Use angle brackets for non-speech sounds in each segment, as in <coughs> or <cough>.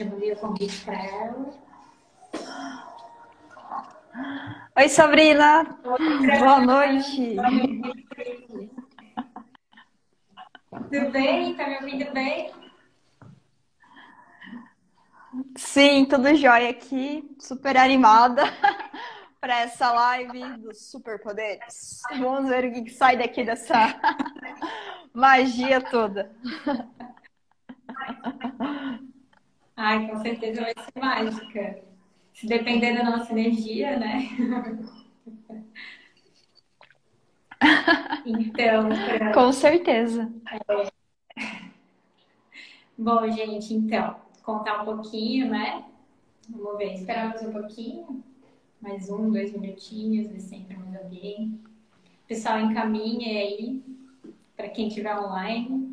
Já mandei o convite para ela. Oi, Sabrina. Oi, Boa noite. Tudo bem? Tá me ouvindo bem? Sim, tudo jóia aqui. Super animada <laughs> para essa live dos superpoderes. Vamos ver o que sai daqui dessa <laughs> magia toda. Ai, com certeza vai ser mágica. Se depender da nossa energia, né? <laughs> então, pra... com certeza. É... Bom, gente, então, contar um pouquinho, né? Vamos ver, esperamos um pouquinho. Mais um, dois minutinhos, ver se entra mais alguém. Pessoal, encaminhe aí para quem estiver online.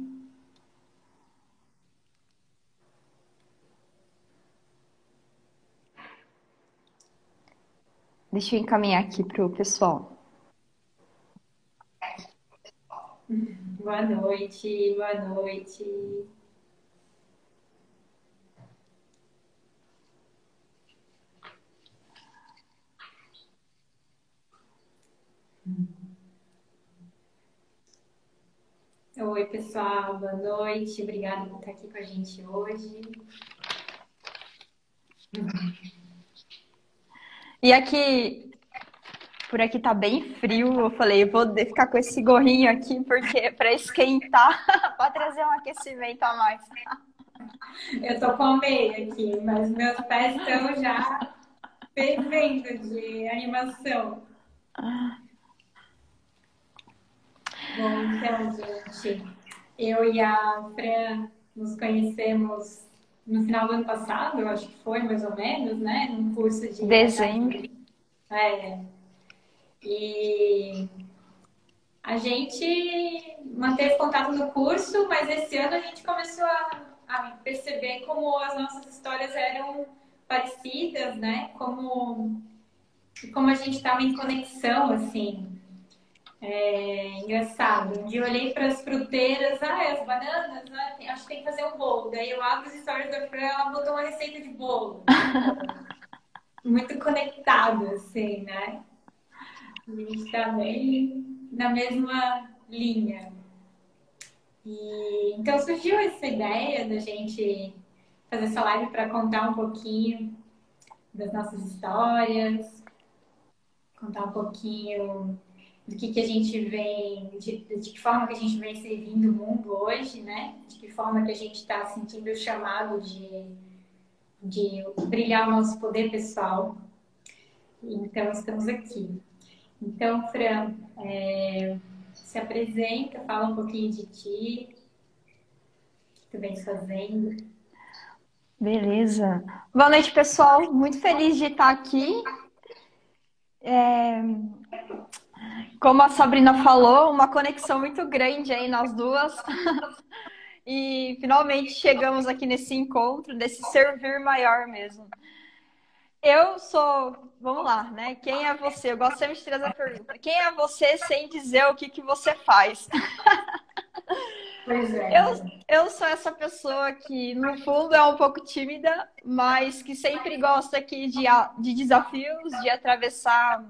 Deixa eu encaminhar aqui para o pessoal. Boa noite, boa noite. Oi, pessoal, boa noite. Obrigada por estar aqui com a gente hoje. E aqui, por aqui tá bem frio. Eu falei, eu vou ficar com esse gorrinho aqui porque para esquentar, <laughs> para trazer um aquecimento a mais. Eu tô com meia aqui, mas meus pés estão já fervendo de animação. Bom, então, gente, eu e a Fran nos conhecemos no final do ano passado, eu acho que foi mais ou menos, né? Num curso de. Dezembro. É. E a gente manteve contato no curso, mas esse ano a gente começou a, a perceber como as nossas histórias eram parecidas, né? Como, como a gente estava em conexão, assim. É engraçado. Um dia eu olhei para as fruteiras, ah, as bananas, né? acho que tem que fazer um bolo. Daí eu abro as histórias da Fran, ela botou uma receita de bolo. <laughs> Muito conectado, assim, né? A gente está bem na mesma linha. E, então surgiu essa ideia da gente fazer essa live para contar um pouquinho das nossas histórias, contar um pouquinho do que, que a gente vem, de, de que forma que a gente vem servindo o mundo hoje, né? De que forma que a gente está sentindo o chamado de, de brilhar o nosso poder pessoal. Então, estamos aqui. Então, Fran, é, se apresenta, fala um pouquinho de ti, o que tu vem fazendo. Beleza. Boa noite, pessoal. Muito feliz de estar aqui. É, como a Sabrina falou, uma conexão muito grande aí nós duas. e finalmente chegamos aqui nesse encontro, desse servir maior mesmo. Eu sou, vamos lá, né? Quem é você? Eu gosto sempre de trazer a pergunta. Quem é você sem dizer o que, que você faz? Pois é. Eu, eu sou essa pessoa que, no fundo, é um pouco tímida, mas que sempre gosta aqui de, de desafios, de atravessar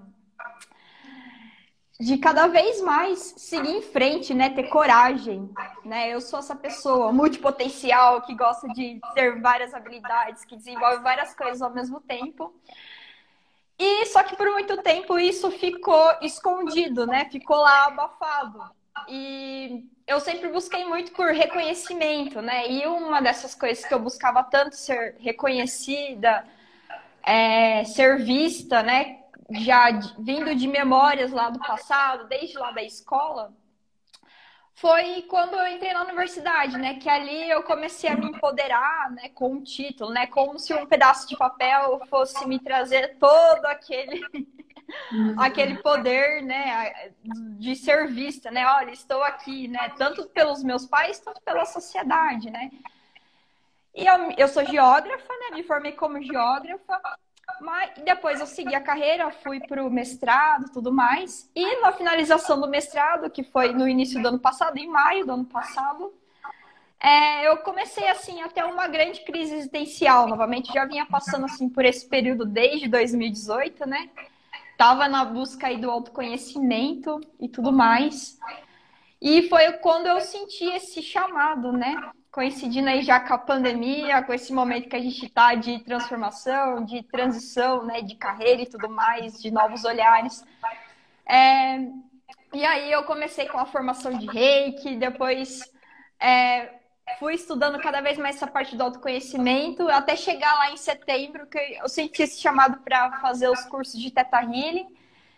de cada vez mais seguir em frente, né? Ter coragem, né? Eu sou essa pessoa multipotencial que gosta de ter várias habilidades, que desenvolve várias coisas ao mesmo tempo. E só que por muito tempo isso ficou escondido, né? Ficou lá abafado. E eu sempre busquei muito por reconhecimento, né? E uma dessas coisas que eu buscava tanto ser reconhecida, é, ser vista, né? Já vindo de memórias lá do passado, desde lá da escola, foi quando eu entrei na universidade, né? Que ali eu comecei a me empoderar, né? Com um título, né? Como se um pedaço de papel fosse me trazer todo aquele <laughs> aquele poder, né? De ser vista, né? Olha, estou aqui, né? Tanto pelos meus pais, tanto pela sociedade, né? E eu, eu sou geógrafa, né? Me formei como geógrafa mas depois eu segui a carreira, fui para o mestrado tudo mais. E na finalização do mestrado, que foi no início do ano passado, em maio do ano passado, é, eu comecei assim até uma grande crise existencial novamente. Já vinha passando assim por esse período desde 2018, né? Tava na busca aí do autoconhecimento e tudo mais. E foi quando eu senti esse chamado, né? Coincidindo aí já com a pandemia, com esse momento que a gente está de transformação, de transição, né? De carreira e tudo mais, de novos olhares. É... E aí eu comecei com a formação de reiki, depois é, fui estudando cada vez mais essa parte do autoconhecimento, até chegar lá em setembro, que eu senti esse chamado para fazer os cursos de Teta Healing.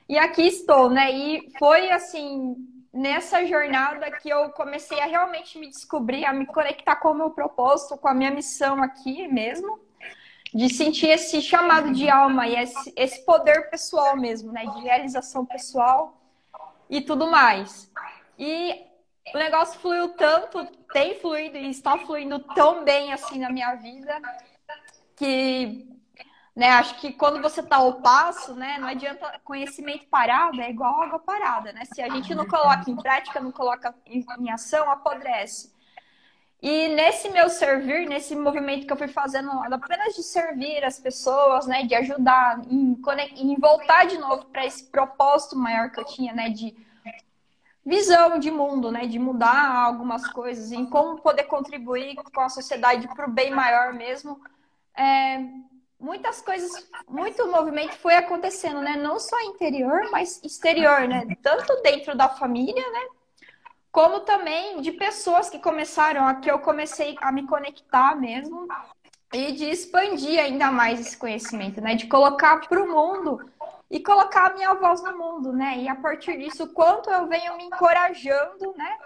E aqui estou, né? E foi assim, nessa jornada que eu comecei a realmente me descobrir, a me conectar com o meu propósito, com a minha missão aqui mesmo, de sentir esse chamado de alma e esse, esse poder pessoal mesmo, né? De realização pessoal e tudo mais. E o negócio fluiu tanto, tem fluído e está fluindo tão bem assim na minha vida que né, acho que quando você está ao passo, né, não adianta conhecimento parado, é igual água parada, né? Se a gente não coloca em prática, não coloca em, em ação, apodrece. E nesse meu servir, nesse movimento que eu fui fazendo, apenas de servir as pessoas, né, de ajudar, em, em voltar de novo para esse propósito maior que eu tinha, né, de visão de mundo, né? De mudar algumas coisas, em como poder contribuir com a sociedade para o bem maior mesmo. É, muitas coisas, muito movimento foi acontecendo, né? Não só interior, mas exterior, né? Tanto dentro da família, né? Como também de pessoas que começaram, a que eu comecei a me conectar mesmo e de expandir ainda mais esse conhecimento, né? De colocar para o mundo e colocar a minha voz no mundo, né? E a partir disso, quanto eu venho me encorajando, né?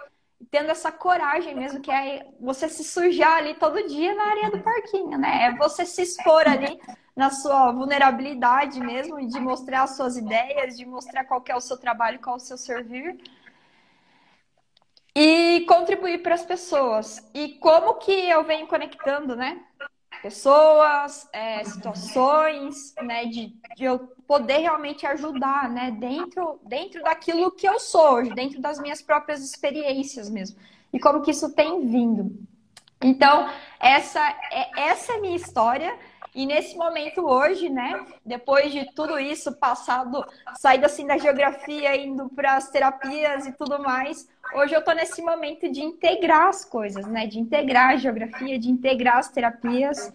Tendo essa coragem mesmo, que é você se sujar ali todo dia na areia do parquinho, né? É você se expor ali na sua vulnerabilidade mesmo, de mostrar as suas ideias, de mostrar qual é o seu trabalho, qual é o seu servir. E contribuir para as pessoas. E como que eu venho conectando, né? Pessoas, é, situações, né, de, de, eu poder realmente ajudar, né, dentro, dentro daquilo que eu sou hoje, dentro das minhas próprias experiências mesmo, e como que isso tem vindo. Então, essa é, essa é a minha história, e nesse momento hoje, né, depois de tudo isso passado, saído assim da geografia, indo para as terapias e tudo mais, hoje eu estou nesse momento de integrar as coisas, né, de integrar a geografia, de integrar as terapias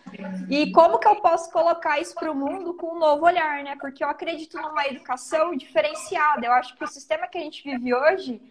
e como que eu posso colocar isso para o mundo com um novo olhar, né? Porque eu acredito numa educação diferenciada. Eu acho que o sistema que a gente vive hoje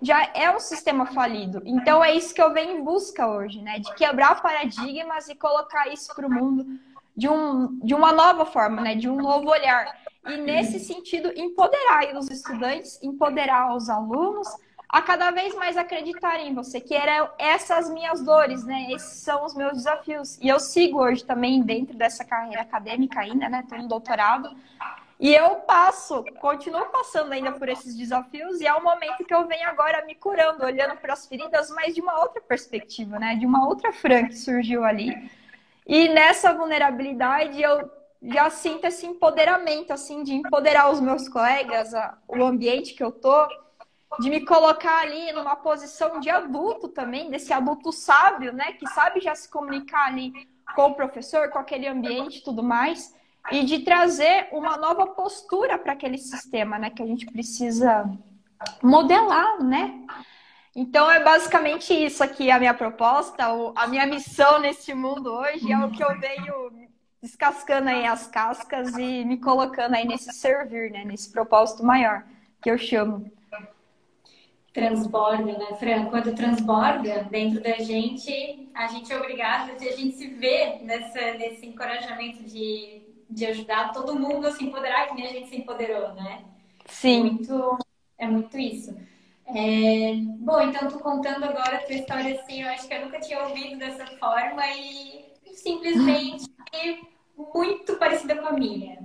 já é um sistema falido. Então é isso que eu venho em busca hoje, né? De quebrar paradigmas e colocar isso para o mundo de, um, de uma nova forma, né? de um novo olhar. E nesse sentido, empoderar os estudantes, empoderar os alunos a cada vez mais acreditarem em você, que eram essas minhas dores, né? Esses são os meus desafios. E eu sigo hoje também dentro dessa carreira acadêmica ainda, né? Estou no doutorado. E eu passo, continuo passando ainda por esses desafios, e é o momento que eu venho agora me curando, olhando para as feridas, mas de uma outra perspectiva, né? De uma outra Fran que surgiu ali. E nessa vulnerabilidade eu já sinto esse empoderamento, assim, de empoderar os meus colegas, a, o ambiente que eu tô, de me colocar ali numa posição de adulto também, desse adulto sábio, né, que sabe já se comunicar ali com o professor, com aquele ambiente e tudo mais, e de trazer uma nova postura para aquele sistema, né, que a gente precisa modelar, né? Então é basicamente isso aqui a minha proposta, a minha missão nesse mundo hoje é o que eu venho descascando aí as cascas e me colocando aí nesse servir, né, nesse propósito maior que eu chamo. Transborda, né, Fran? Quando transborda dentro da gente, a gente é obrigado, a gente se vê nessa, nesse encorajamento de, de ajudar todo mundo a se empoderar, que nem a gente se empoderou, né? Sim. Muito, é muito isso. É... Bom, então tu contando agora a tua história assim, eu acho que eu nunca tinha ouvido dessa forma e simplesmente muito parecida com a minha.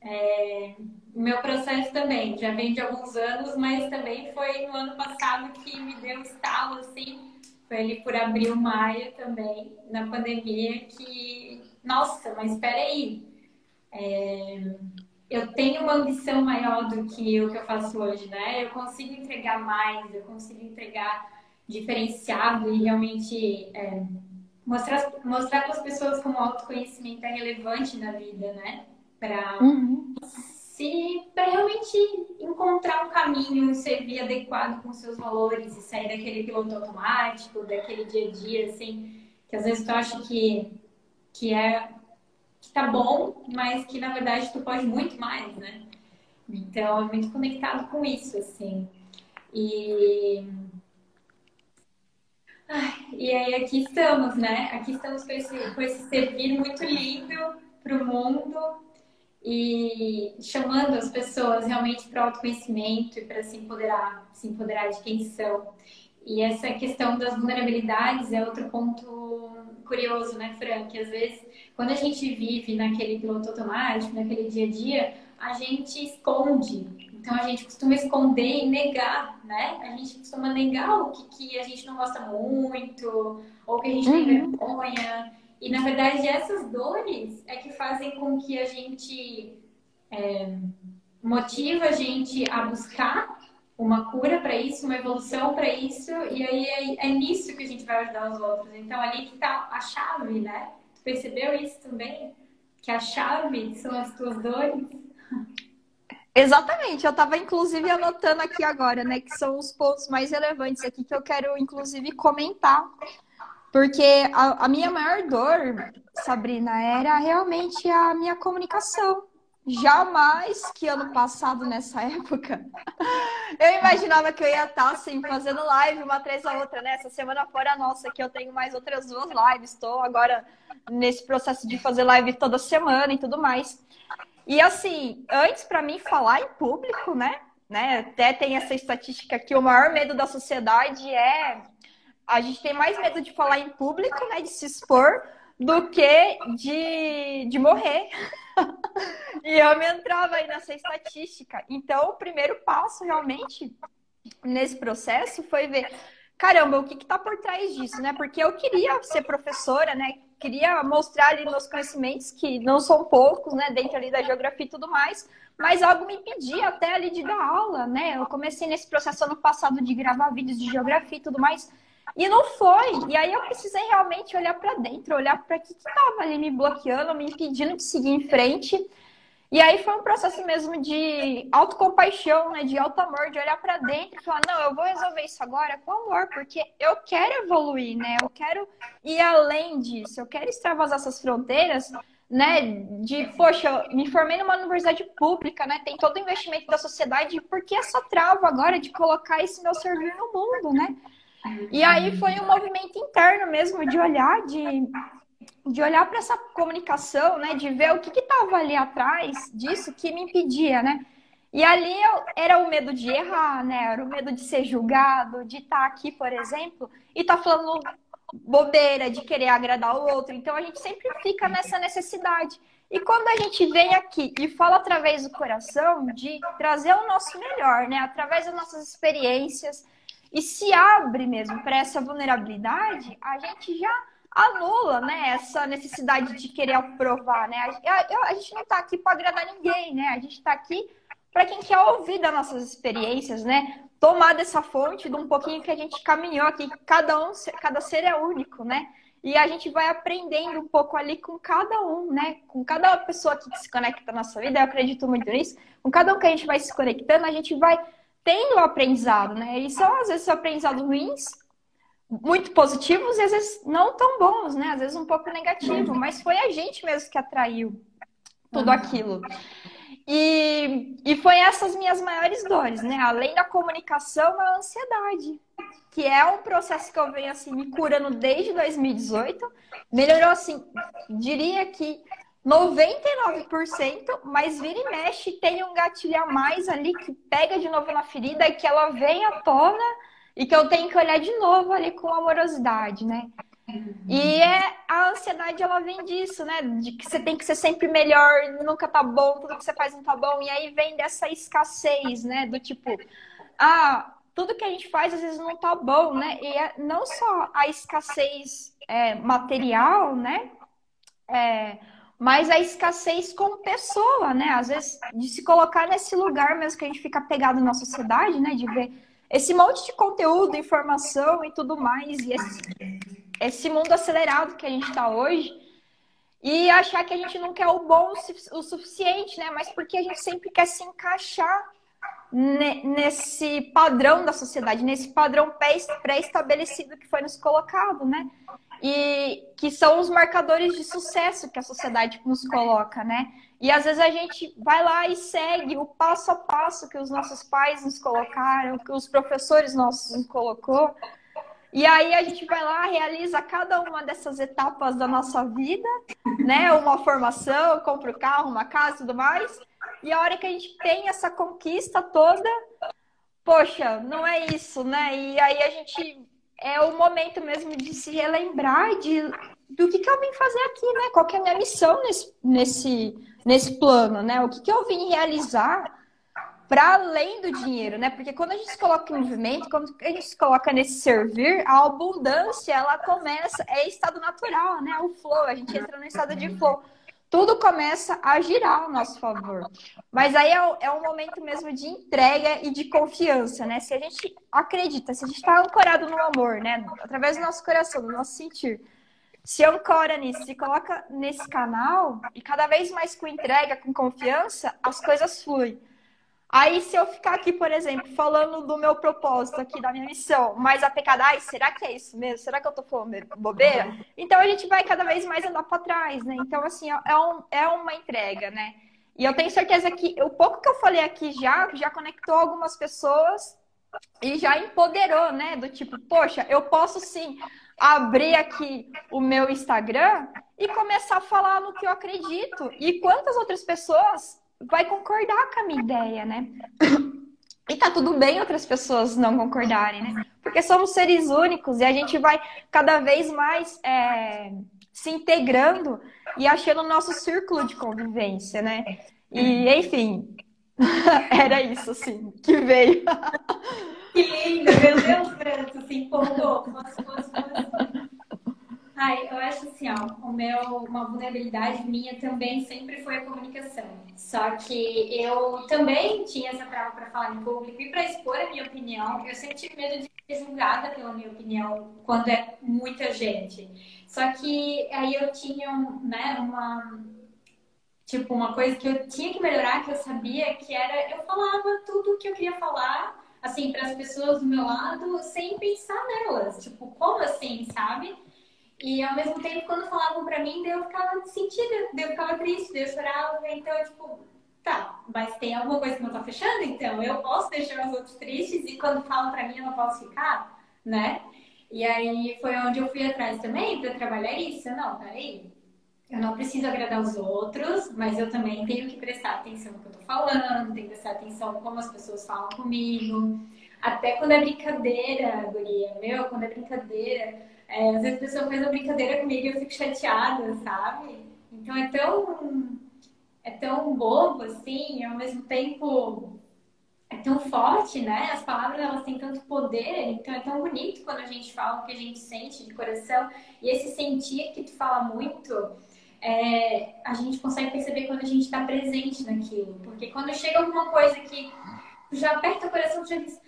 É... Meu processo também já vem de alguns anos, mas também foi no ano passado que me deu um estalo assim, foi ali por abril, maio também, na pandemia, que, nossa, mas espera aí. É eu tenho uma ambição maior do que o que eu faço hoje, né? Eu consigo entregar mais, eu consigo entregar diferenciado e realmente é, mostrar, mostrar para as pessoas como o autoconhecimento é relevante na vida, né? Para uhum. se para realmente encontrar um caminho, servir adequado com seus valores e sair daquele piloto automático, daquele dia a dia, assim, que às vezes tu acha que, que é tá bom, mas que na verdade tu pode muito mais, né? Então é muito conectado com isso, assim. E e aí aqui estamos, né? Aqui estamos com esse, com esse servir muito lindo para o mundo e chamando as pessoas realmente para o autoconhecimento e para se empoderar, se empoderar de quem são. E essa questão das vulnerabilidades é outro ponto curioso, né, Fran? Que às vezes, quando a gente vive naquele piloto automático, naquele dia a dia, a gente esconde então a gente costuma esconder e negar, né? A gente costuma negar o que, que a gente não gosta muito, ou que a gente uhum. tem vergonha. E na verdade essas dores é que fazem com que a gente é, motiva a gente a buscar uma cura para isso, uma evolução para isso, e aí é, é, nisso que a gente vai ajudar os outros. Então ali que está a chave, né? Tu percebeu isso também? Que a chave são as tuas dores? Exatamente, eu estava inclusive anotando aqui agora, né, que são os pontos mais relevantes aqui que eu quero inclusive comentar, porque a, a minha maior dor, Sabrina, era realmente a minha comunicação. Jamais que ano passado, nessa época, <laughs> eu imaginava que eu ia estar assim, fazendo live uma atrás da outra, né? Essa semana fora nossa, que eu tenho mais outras duas lives. Estou agora nesse processo de fazer live toda semana e tudo mais. E assim, antes para mim falar em público, né? né? Até tem essa estatística que o maior medo da sociedade é a gente tem mais medo de falar em público, né, de se expor, do que de, de morrer. <laughs> e eu me entrava aí nessa estatística. Então, o primeiro passo realmente nesse processo foi ver, caramba, o que está por trás disso, né? Porque eu queria ser professora, né? queria mostrar ali meus conhecimentos, que não são poucos, né, dentro ali da geografia e tudo mais, mas algo me impedia até ali de dar aula, né? Eu comecei nesse processo ano passado de gravar vídeos de geografia e tudo mais, e não foi. E aí eu precisei realmente olhar para dentro, olhar para o que estava ali me bloqueando, me impedindo de seguir em frente. E aí foi um processo mesmo de autocompaixão, né? De alto amor, de olhar para dentro e falar, não, eu vou resolver isso agora com amor, porque eu quero evoluir, né? Eu quero ir além disso, eu quero extravasar essas fronteiras, né? De, poxa, me formei numa universidade pública, né? Tem todo o investimento da sociedade, por que essa trava agora de colocar esse meu servir no mundo, né? E aí foi um movimento interno mesmo de olhar, de de olhar para essa comunicação, né, de ver o que estava ali atrás disso que me impedia, né? E ali eu, era o medo de errar, né? Era o medo de ser julgado, de estar tá aqui, por exemplo, e estar tá falando bobeira, de querer agradar o outro. Então a gente sempre fica nessa necessidade. E quando a gente vem aqui e fala através do coração de trazer o nosso melhor, né? Através das nossas experiências e se abre mesmo para essa vulnerabilidade, a gente já anula, né, essa necessidade de querer aprovar, né? A, a, gente não está aqui para agradar ninguém, né? A gente está aqui para quem quer ouvir das nossas experiências, né? Tomar dessa fonte de um pouquinho que a gente caminhou aqui. Cada um, cada ser é único, né? E a gente vai aprendendo um pouco ali com cada um, né? Com cada pessoa que se conecta na nossa vida, eu acredito muito nisso. Com cada um que a gente vai se conectando, a gente vai tendo o aprendizado, né? E são às vezes aprendizados ruins, muito positivos e às vezes não tão bons, né? Às vezes um pouco negativo, mas foi a gente mesmo que atraiu tudo aquilo. E, e foi essas minhas maiores dores, né? Além da comunicação, a ansiedade, que é um processo que eu venho assim me curando desde 2018. Melhorou assim, diria que 99%, mas vira e mexe tem um gatilho a mais ali que pega de novo na ferida e que ela vem à tona e que eu tenho que olhar de novo ali com amorosidade, né? E é, a ansiedade, ela vem disso, né? De que você tem que ser sempre melhor, nunca tá bom, tudo que você faz não tá bom. E aí vem dessa escassez, né? Do tipo, ah, tudo que a gente faz às vezes não tá bom, né? E é não só a escassez é, material, né? É, mas a escassez como pessoa, né? Às vezes de se colocar nesse lugar mesmo que a gente fica pegado na sociedade, né? De ver esse monte de conteúdo, informação e tudo mais, e esse, esse mundo acelerado que a gente está hoje, e achar que a gente não quer o bom o suficiente, né? Mas porque a gente sempre quer se encaixar nesse padrão da sociedade, nesse padrão pré-estabelecido que foi nos colocado, né? E que são os marcadores de sucesso que a sociedade nos coloca, né? E às vezes a gente vai lá e segue o passo a passo que os nossos pais nos colocaram, que os professores nossos nos colocou. E aí a gente vai lá, realiza cada uma dessas etapas da nossa vida, né? Uma formação, compra o um carro, uma casa tudo mais. E a hora que a gente tem essa conquista toda, poxa, não é isso, né? E aí a gente é o momento mesmo de se relembrar de do que, que eu vim fazer aqui, né? Qual que é a minha missão nesse, nesse, nesse plano, né? O que, que eu vim realizar para além do dinheiro, né? Porque quando a gente se coloca em movimento, quando a gente se coloca nesse servir, a abundância, ela começa, é estado natural, né? O flow, a gente entra no estado de flow. Tudo começa a girar ao nosso favor. Mas aí é, é um momento mesmo de entrega e de confiança, né? Se a gente acredita, se a gente está ancorado no amor, né? Através do nosso coração, do nosso sentir, se ancora nisso, se coloca nesse canal e cada vez mais com entrega, com confiança, as coisas fluem. Aí, se eu ficar aqui, por exemplo, falando do meu propósito aqui, da minha missão, mas a pecada, ai, será que é isso mesmo? Será que eu tô falando bobeira? Então, a gente vai cada vez mais andar para trás, né? Então, assim, é, um, é uma entrega, né? E eu tenho certeza que o pouco que eu falei aqui já, já conectou algumas pessoas e já empoderou, né? Do tipo, poxa, eu posso sim abrir aqui o meu Instagram e começar a falar no que eu acredito. E quantas outras pessoas vai concordar com a minha ideia, né? E tá tudo bem outras pessoas não concordarem, né? Porque somos seres únicos e a gente vai cada vez mais é, se integrando e achando o nosso círculo de convivência, né? E, enfim, <laughs> era isso, assim, que veio. Que lindo, meu Deus, Branco, se empolgou. Nossa, nossa, nossa. Ai, eu acho assim, ó, o meu, uma vulnerabilidade minha também sempre foi a comunicação. Só que eu também tinha essa prova para falar em público e para expor a minha opinião. Eu sempre tive medo de ser julgada pela minha opinião quando é muita gente. Só que aí eu tinha, né, uma tipo uma coisa que eu tinha que melhorar, que eu sabia que era eu falava tudo o que eu queria falar assim, para as pessoas do meu lado sem pensar nelas. Tipo, como assim, sabe? E ao mesmo tempo, quando falavam para mim, eu ficava sentida, eu ficava triste, eu chorava. Então, tipo, tá, mas tem alguma coisa que não tá fechando, então eu posso deixar os outros tristes e quando falam para mim eu não posso ficar, né? E aí foi onde eu fui atrás também para trabalhar isso. Não, peraí, eu não preciso agradar os outros, mas eu também tenho que prestar atenção no que eu tô falando, tenho que prestar atenção como as pessoas falam comigo. Até quando é brincadeira, guria, meu, quando é brincadeira, é, às vezes a pessoa faz uma brincadeira comigo e eu fico chateada, sabe? Então é tão, é tão bobo, assim, e ao mesmo tempo é tão forte, né? As palavras elas têm tanto poder, então é tão bonito quando a gente fala o que a gente sente de coração. E esse sentir que tu fala muito, é, a gente consegue perceber quando a gente está presente naquilo. Porque quando chega alguma coisa que já aperta o coração, tu já diz,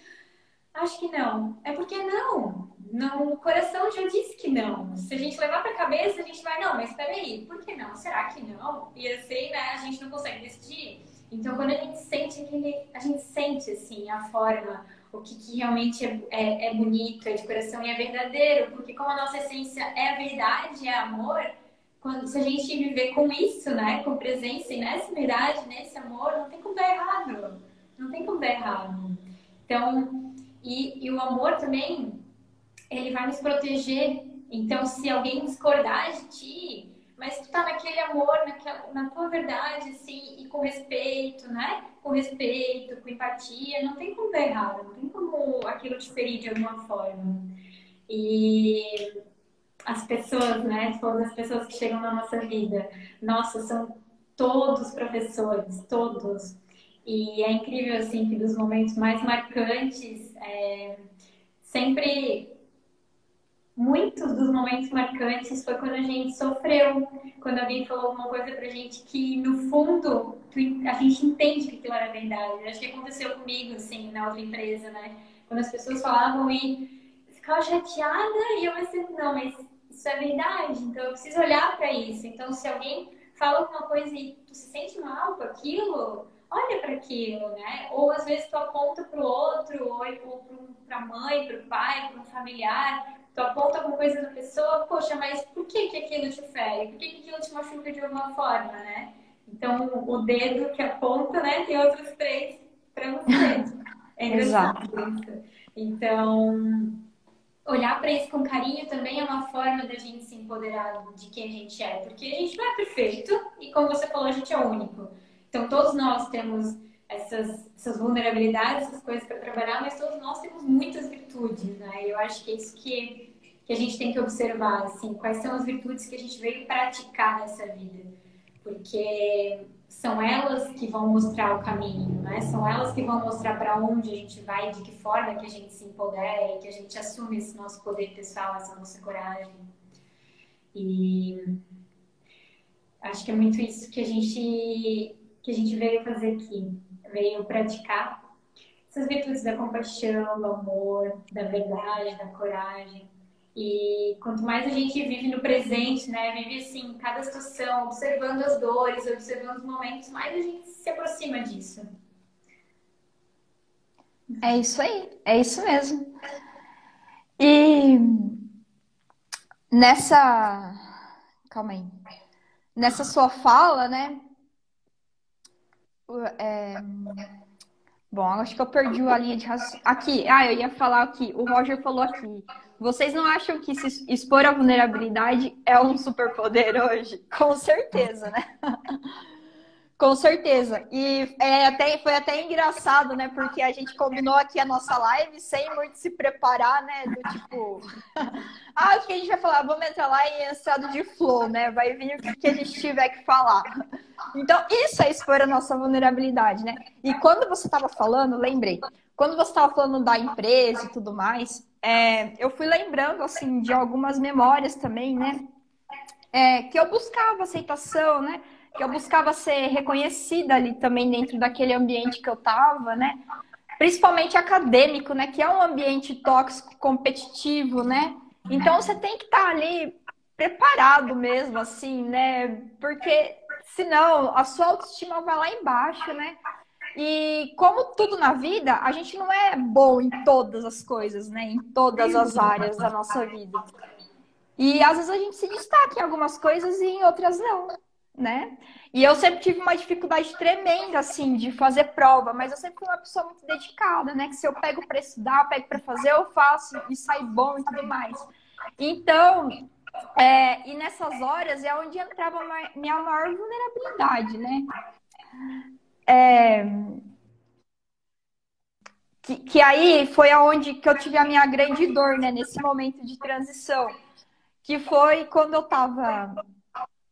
acho que não. É porque não. Não, o coração já disse que não. Se a gente levar para a cabeça, a gente vai, não, mas peraí, por que não? Será que não? E assim, né, a gente não consegue decidir. Então, quando a gente sente aquele, a gente sente, assim, a forma, o que, que realmente é, é, é bonito, é de coração e é verdadeiro, porque como a nossa essência é a verdade, é amor, quando, se a gente viver com isso, né, com presença e nessa verdade, nesse amor, não tem como dar errado. Não tem como dar errado. Então, e, e o amor também, ele vai nos proteger. Então, se alguém discordar de ti, mas tu tá naquele amor, naquela, na tua verdade, assim, e com respeito, né? Com respeito, com empatia, não tem como dar errado, não tem como aquilo te ferir de alguma forma. E as pessoas, né? Todas as pessoas que chegam na nossa vida, nossa, são todos professores, todos. E é incrível, assim, que dos momentos mais marcantes, é, sempre muitos dos momentos marcantes foi quando a gente sofreu, quando alguém falou alguma coisa pra gente que, no fundo, a gente entende que aquilo era verdade. Acho que aconteceu comigo, assim, na outra empresa, né? quando as pessoas falavam e ficava chateada e eu pensei, não, mas isso é verdade, então eu preciso olhar para isso. Então, se alguém fala alguma coisa e tu se sente mal com aquilo, olha para aquilo, né? Ou às vezes tu aponta para o outro, ou para a mãe, para o pai, para um familiar, tu aponta alguma coisa da pessoa, poxa, mas por que, que aquilo te fere? Por que, que aquilo te machuca de alguma forma, né? Então, o dedo que aponta, né, tem outros três para você. É <laughs> engraçado isso. Então, olhar para isso com carinho também é uma forma da gente se empoderar de quem a gente é, porque a gente não é perfeito e, como você falou, a gente é único. Então, todos nós temos essas, essas vulnerabilidades, essas coisas para trabalhar, mas todos nós temos muitas virtudes, né? E eu acho que é isso que, que a gente tem que observar, assim, quais são as virtudes que a gente veio praticar nessa vida. Porque são elas que vão mostrar o caminho, né? São elas que vão mostrar para onde a gente vai, de que forma que a gente se empodera, que a gente assume esse nosso poder pessoal, essa nossa coragem. E acho que é muito isso que a gente que a gente veio fazer aqui, veio praticar essas virtudes da compaixão, do amor, da verdade, da coragem. E quanto mais a gente vive no presente, né, vive assim, cada situação, observando as dores, observando os momentos, mais a gente se aproxima disso. É isso aí, é isso mesmo. E nessa. Calma aí. Nessa sua fala, né? É... Bom, acho que eu perdi a linha de raciocínio. Aqui, ah, eu ia falar aqui. O Roger falou aqui. Vocês não acham que se expor à vulnerabilidade é um superpoder hoje? Com certeza, né? <laughs> Com certeza. E é até, foi até engraçado, né? Porque a gente combinou aqui a nossa live sem muito se preparar, né? Do tipo, <laughs> ah, o que a gente vai falar? Vamos entrar lá em estado de flow, né? Vai vir o que a gente tiver que falar. Então, isso é expor a nossa vulnerabilidade, né? E quando você estava falando, lembrei, quando você estava falando da empresa e tudo mais, é, eu fui lembrando, assim, de algumas memórias também, né? É, que eu buscava aceitação, né? que eu buscava ser reconhecida ali também dentro daquele ambiente que eu estava, né? Principalmente acadêmico, né? Que é um ambiente tóxico, competitivo, né? Então você tem que estar tá ali preparado mesmo, assim, né? Porque senão a sua autoestima vai lá embaixo, né? E como tudo na vida, a gente não é bom em todas as coisas, né? Em todas as áreas da nossa vida. E às vezes a gente se destaca em algumas coisas e em outras não né? E eu sempre tive uma dificuldade tremenda, assim, de fazer prova, mas eu sempre fui uma pessoa muito dedicada, né? Que se eu pego para estudar, eu pego para fazer, eu faço e sai bom e tudo mais. Então, é, e nessas horas é onde entrava minha maior vulnerabilidade, né? É, que, que aí foi aonde que eu tive a minha grande dor, né? Nesse momento de transição. Que foi quando eu estava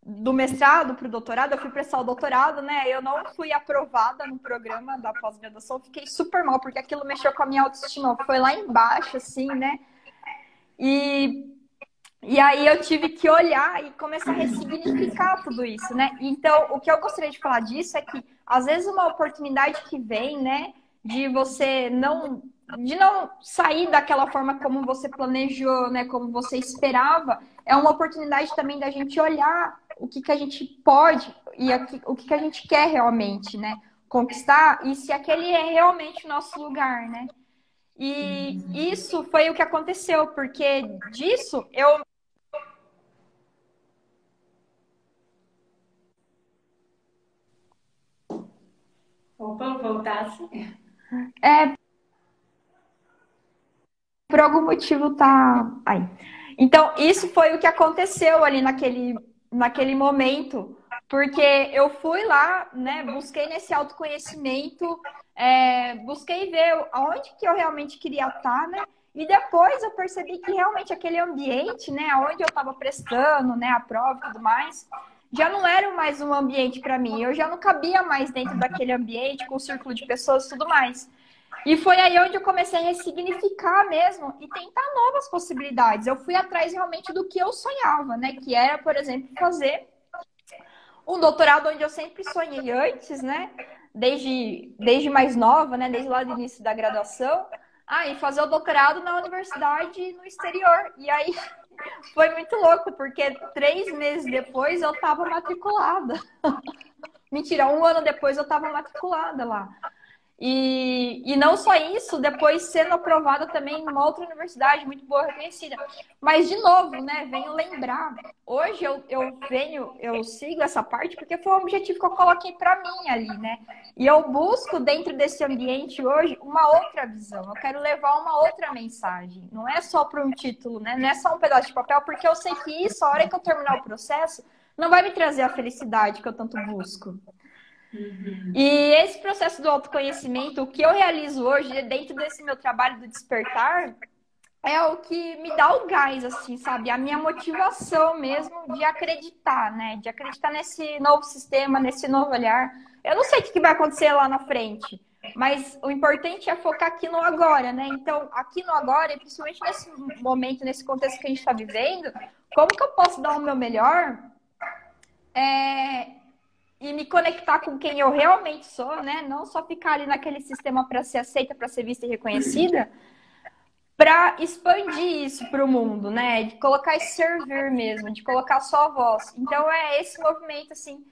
do mestrado para o doutorado, eu fui prestar o doutorado, né? Eu não fui aprovada no programa da pós-graduação, fiquei super mal, porque aquilo mexeu com a minha autoestima, foi lá embaixo, assim, né? E, e aí eu tive que olhar e começar a ressignificar tudo isso, né? Então, o que eu gostaria de falar disso é que, às vezes, uma oportunidade que vem, né, de você não de não sair daquela forma como você planejou, né, como você esperava, é uma oportunidade também da gente olhar o que, que a gente pode e o que, que a gente quer realmente, né? Conquistar e se aquele é realmente o nosso lugar, né? E isso foi o que aconteceu, porque disso eu. Opa, voltasse. É. Por algum motivo tá. Aí. Então, isso foi o que aconteceu ali naquele naquele momento, porque eu fui lá, né, busquei nesse autoconhecimento, é, busquei ver aonde que eu realmente queria estar, né, e depois eu percebi que realmente aquele ambiente, né, onde eu estava prestando, né, a prova e tudo mais, já não era mais um ambiente para mim, eu já não cabia mais dentro daquele ambiente, com um círculo de pessoas e tudo mais. E foi aí onde eu comecei a ressignificar mesmo e tentar novas possibilidades. Eu fui atrás realmente do que eu sonhava, né? Que era, por exemplo, fazer um doutorado onde eu sempre sonhei antes, né? Desde, desde mais nova, né? Desde lá do início da graduação, ah, e fazer o doutorado na universidade no exterior. E aí foi muito louco, porque três meses depois eu estava matriculada. <laughs> Mentira, um ano depois eu estava matriculada lá. E, e não só isso, depois sendo aprovada também em uma outra universidade muito boa, reconhecida. Mas, de novo, né, venho lembrar, hoje eu, eu venho, eu sigo essa parte porque foi um objetivo que eu coloquei para mim ali, né? E eu busco dentro desse ambiente hoje uma outra visão. Eu quero levar uma outra mensagem. Não é só para um título, né? Não é só um pedaço de papel, porque eu sei que isso, a hora que eu terminar o processo, não vai me trazer a felicidade que eu tanto busco. Uhum. E esse processo do autoconhecimento, o que eu realizo hoje dentro desse meu trabalho do despertar, é o que me dá o gás, assim, sabe? A minha motivação mesmo de acreditar, né? De acreditar nesse novo sistema, nesse novo olhar. Eu não sei o que vai acontecer lá na frente, mas o importante é focar aqui no agora, né? Então, aqui no agora, e principalmente nesse momento, nesse contexto que a gente está vivendo, como que eu posso dar o meu melhor é, e me conectar com quem eu realmente sou, né? Não só ficar ali naquele sistema para ser aceita, para ser vista e reconhecida, para expandir isso para o mundo, né? De colocar esse servir mesmo, de colocar só a voz. Então é esse movimento assim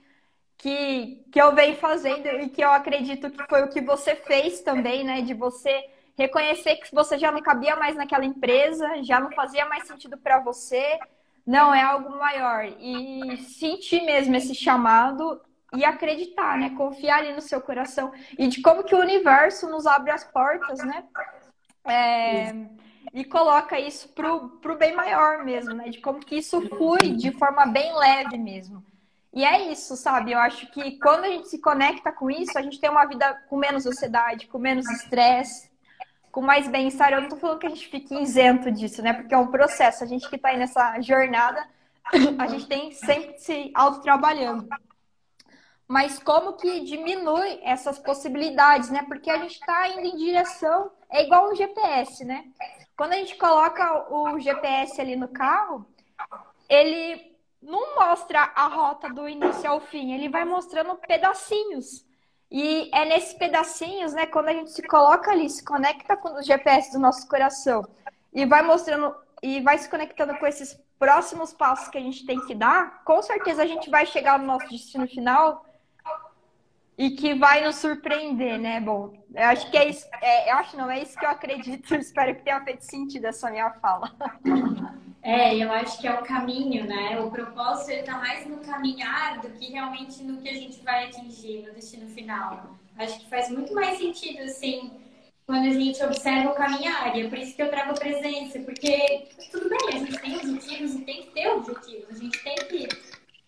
que, que eu venho fazendo e que eu acredito que foi o que você fez também, né? De você reconhecer que você já não cabia mais naquela empresa, já não fazia mais sentido para você. Não, é algo maior. E sentir mesmo esse chamado e acreditar, né? Confiar ali no seu coração e de como que o universo nos abre as portas, né? É, e coloca isso pro, pro bem maior mesmo, né? De como que isso flui de forma bem leve mesmo. E é isso, sabe? Eu acho que quando a gente se conecta com isso, a gente tem uma vida com menos ansiedade, com menos estresse, com mais bem-estar. Eu não tô falando que a gente fique isento disso, né? Porque é um processo. A gente que tá aí nessa jornada, <laughs> a gente tem sempre se autotrabalhando mas como que diminui essas possibilidades, né? Porque a gente está indo em direção, é igual um GPS, né? Quando a gente coloca o GPS ali no carro, ele não mostra a rota do início ao fim, ele vai mostrando pedacinhos. E é nesses pedacinhos, né, quando a gente se coloca ali, se conecta com o GPS do nosso coração e vai mostrando e vai se conectando com esses próximos passos que a gente tem que dar, com certeza a gente vai chegar no nosso destino final e que vai nos surpreender, né? Bom, eu acho que é isso, é, eu acho não, é isso que eu acredito, <laughs> espero que tenha feito sentido essa minha fala. É, eu acho que é o caminho, né? O propósito está mais no caminhar do que realmente no que a gente vai atingir no destino final. Acho que faz muito mais sentido, assim, quando a gente observa o caminhar. E é por isso que eu trago presença, porque tudo bem, a gente tem objetivos e tem que ter objetivos. A gente tem que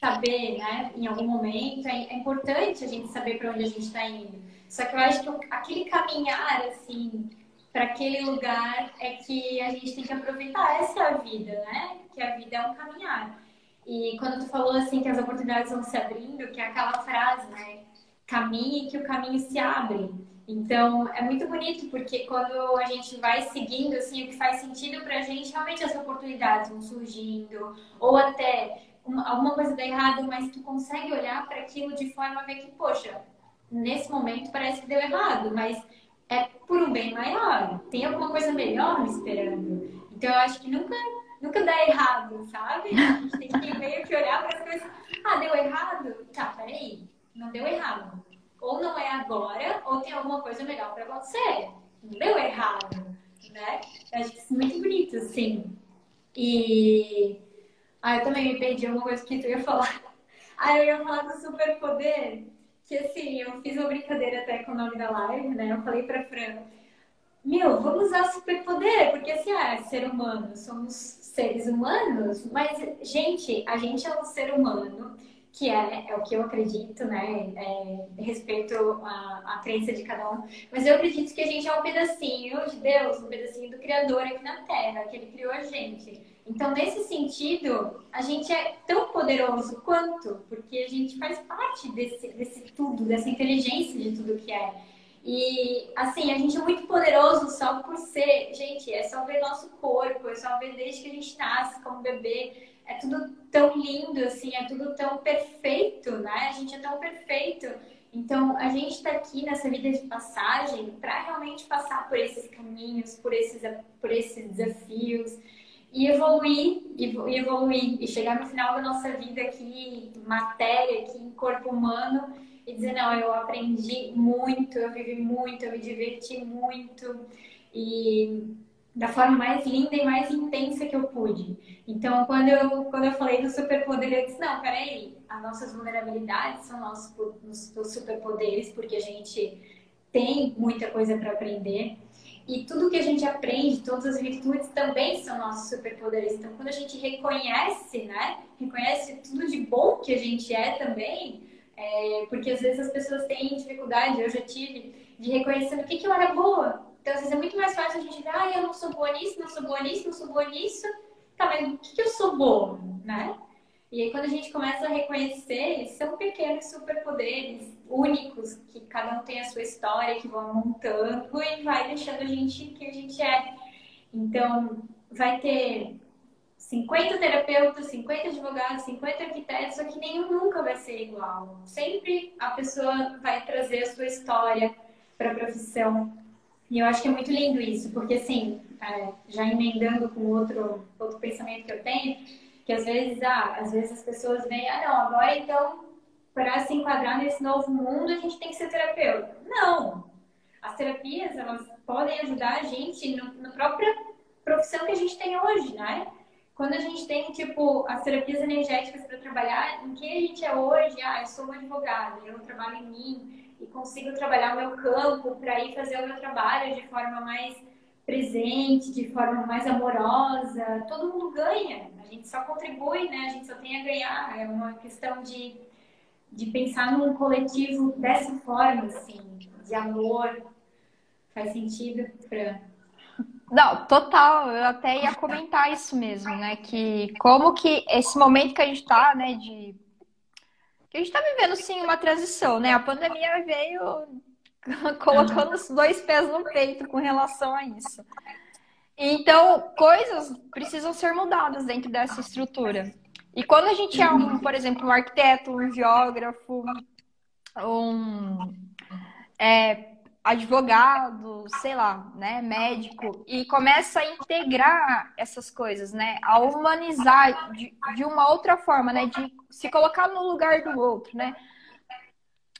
saber, né, em algum momento, é, é importante a gente saber para onde a gente está indo. Só que eu acho que aquele caminhar, assim, para aquele lugar é que a gente tem que aproveitar. Essa é a vida, né? Que a vida é um caminhar. E quando tu falou, assim, que as oportunidades vão se abrindo, que é aquela frase, né? Caminhe que o caminho se abre. Então, é muito bonito, porque quando a gente vai seguindo, assim, o que faz sentido pra gente, realmente as oportunidades vão surgindo. Ou até uma, alguma coisa dá errado, mas tu consegue olhar para aquilo de forma a ver que, poxa, nesse momento parece que deu errado, mas é por um bem maior. Tem alguma coisa melhor me esperando. Então eu acho que nunca, nunca dá errado, sabe? A gente tem que meio que olhar para as coisas. Ah, deu errado? Tá, peraí. Não deu errado. Ou não é agora, ou tem alguma coisa melhor para acontecer. Não deu errado, né? Eu acho isso muito bonito, sim. E ah, eu também me perdi uma coisa que tu ia falar. <laughs> Ah, eu ia falar do superpoder, que assim, eu fiz uma brincadeira até com o nome da live, né? Eu falei pra Fran, meu, vamos usar superpoder, porque assim, ah, é ser humano, somos seres humanos, mas, gente, a gente é um ser humano que é, é o que eu acredito, né? É, respeito a crença de cada um. Mas eu acredito que a gente é um pedacinho de Deus, um pedacinho do Criador aqui na Terra, que Ele criou a gente. Então, nesse sentido, a gente é tão poderoso quanto, porque a gente faz parte desse, desse tudo, dessa inteligência de tudo que é. E, assim, a gente é muito poderoso só por ser. Gente, é só ver nosso corpo, é só ver desde que a gente nasce como bebê é tudo tão lindo, assim, é tudo tão perfeito, né? A gente é tão perfeito Então, a gente está aqui nessa vida de passagem para realmente passar por esses caminhos, por esses, por esses desafios e evoluir, e evoluir, e chegar no final da nossa vida aqui, matéria, aqui em corpo humano, e dizer, não, eu aprendi muito, eu vivi muito, eu me diverti muito, e da forma mais linda e mais intensa que eu pude. Então, quando eu, quando eu falei do superpoder, eu disse, não, peraí, as nossas vulnerabilidades são nossos, nossos superpoderes, porque a gente tem muita coisa para aprender. E tudo que a gente aprende, todas as virtudes também são nossos superpoderes. Então, quando a gente reconhece, né? Reconhece tudo de bom que a gente é também, é, porque às vezes as pessoas têm dificuldade, eu já tive, de reconhecer no que, que eu era boa. Então, às vezes é muito mais fácil a gente ver, ah, eu não sou boa nisso, não sou boa nisso, não sou boa nisso. Tá, mas o que, que eu sou boa, né? E aí, quando a gente começa a reconhecer, são pequenos superpoderes únicos, que cada um tem a sua história, que vão montando e vai deixando a gente que a gente é. Então, vai ter 50 terapeutas, 50 advogados, 50 arquitetos, só que nenhum nunca vai ser igual. Sempre a pessoa vai trazer a sua história para a profissão. E eu acho que é muito lindo isso, porque assim, é, já emendando com outro, outro pensamento que eu tenho, que às vezes, ah, às vezes as pessoas veem, ah, não, agora então, para se enquadrar nesse novo mundo, a gente tem que ser terapeuta. Não! As terapias, elas podem ajudar a gente no, na própria profissão que a gente tem hoje, né? Quando a gente tem, tipo, as terapias energéticas para trabalhar, em que a gente é hoje, ah, eu sou uma advogada, eu trabalho em mim e consigo trabalhar o meu campo para ir fazer o meu trabalho de forma mais presente, de forma mais amorosa, todo mundo ganha. A gente só contribui, né? A gente só tem a ganhar. É uma questão de, de pensar num coletivo dessa forma, assim, de amor. Faz sentido para não, total. Eu até ia comentar isso mesmo, né? Que como que esse momento que a gente tá, né, de que a gente tá vivendo sim uma transição, né? A pandemia veio <laughs> colocando os dois pés no peito com relação a isso. Então, coisas precisam ser mudadas dentro dessa estrutura. E quando a gente é um, por exemplo, um arquiteto, um geógrafo, um é, advogado, sei lá, né, médico, e começa a integrar essas coisas, né, a humanizar de, de uma outra forma, né, de se colocar no lugar do outro, né,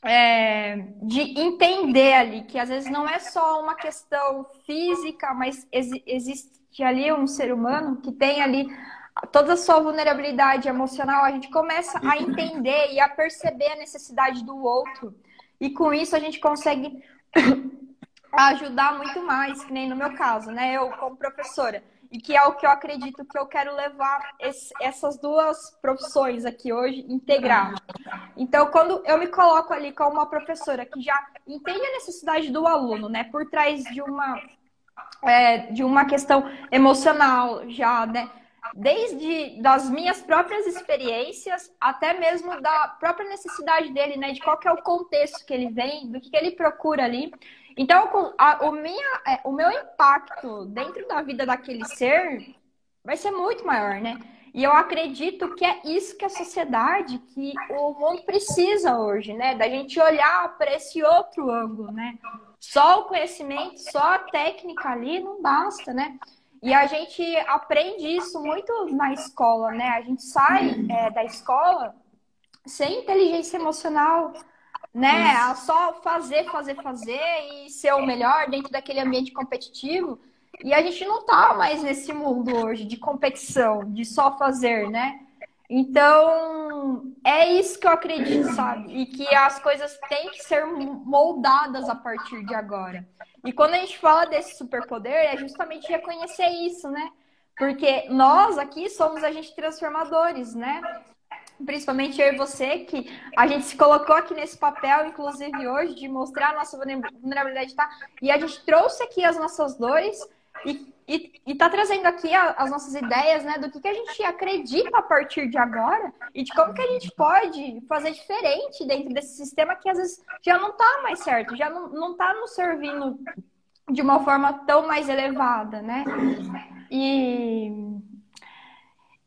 é, de entender ali que às vezes não é só uma questão física, mas ex existe ali um ser humano que tem ali toda a sua vulnerabilidade emocional, a gente começa a entender e a perceber a necessidade do outro. E com isso a gente consegue <coughs> ajudar muito mais, que nem no meu caso, né? Eu como professora e que é o que eu acredito que eu quero levar esse, essas duas profissões aqui hoje, integrar. Então, quando eu me coloco ali como uma professora que já entende a necessidade do aluno, né, por trás de uma, é, de uma questão emocional, já, né, desde das minhas próprias experiências até mesmo da própria necessidade dele, né, de qual é o contexto que ele vem, do que, que ele procura ali. Então, a, o, minha, é, o meu impacto dentro da vida daquele ser vai ser muito maior, né? E eu acredito que é isso que a sociedade, que o mundo precisa hoje, né? Da gente olhar para esse outro ângulo, né? Só o conhecimento, só a técnica ali não basta, né? E a gente aprende isso muito na escola, né? A gente sai é, da escola sem inteligência emocional, né? A só fazer, fazer, fazer e ser o melhor dentro daquele ambiente competitivo. E a gente não tá mais nesse mundo hoje de competição, de só fazer, né? Então, é isso que eu acredito, sabe? E que as coisas têm que ser moldadas a partir de agora. E quando a gente fala desse superpoder, é justamente reconhecer isso, né? Porque nós aqui somos agentes transformadores, né? Principalmente eu e você, que a gente se colocou aqui nesse papel, inclusive hoje, de mostrar a nossa vulnerabilidade, tá? E a gente trouxe aqui as nossas dores e, e, e tá trazendo aqui a, as nossas ideias, né, do que, que a gente acredita a partir de agora e de como que a gente pode fazer diferente dentro desse sistema que às vezes já não tá mais certo, já não, não tá nos servindo de uma forma tão mais elevada, né? E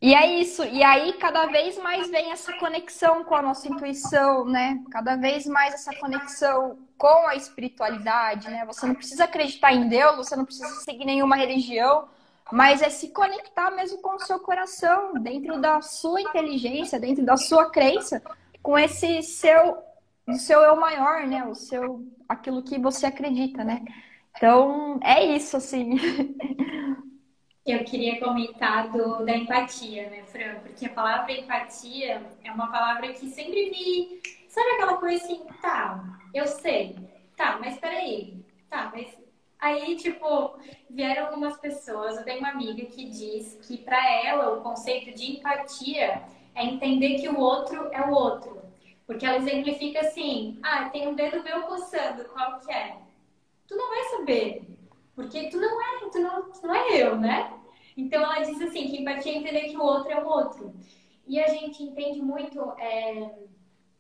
E é isso. E aí, cada vez mais vem essa conexão com a nossa intuição, né? Cada vez mais essa conexão com a espiritualidade, né? Você não precisa acreditar em Deus, você não precisa seguir nenhuma religião, mas é se conectar mesmo com o seu coração, dentro da sua inteligência, dentro da sua crença, com esse seu, o seu eu maior, né? O seu, aquilo que você acredita, né? Então, é isso, assim. <laughs> eu queria comentar do, da empatia, né, Fran? Porque a palavra empatia é uma palavra que sempre me. Sabe aquela coisa assim, tá, eu sei, tá, mas peraí, tá, mas. Aí, tipo, vieram algumas pessoas, eu tenho uma amiga que diz que para ela o conceito de empatia é entender que o outro é o outro. Porque ela exemplifica assim, ah, tem um dedo meu coçando, qual que é? Tu não vai saber, porque tu não é, tu não, tu não é eu, né? Então ela diz assim, que empatia é entender que o outro é o outro. E a gente entende muito, é,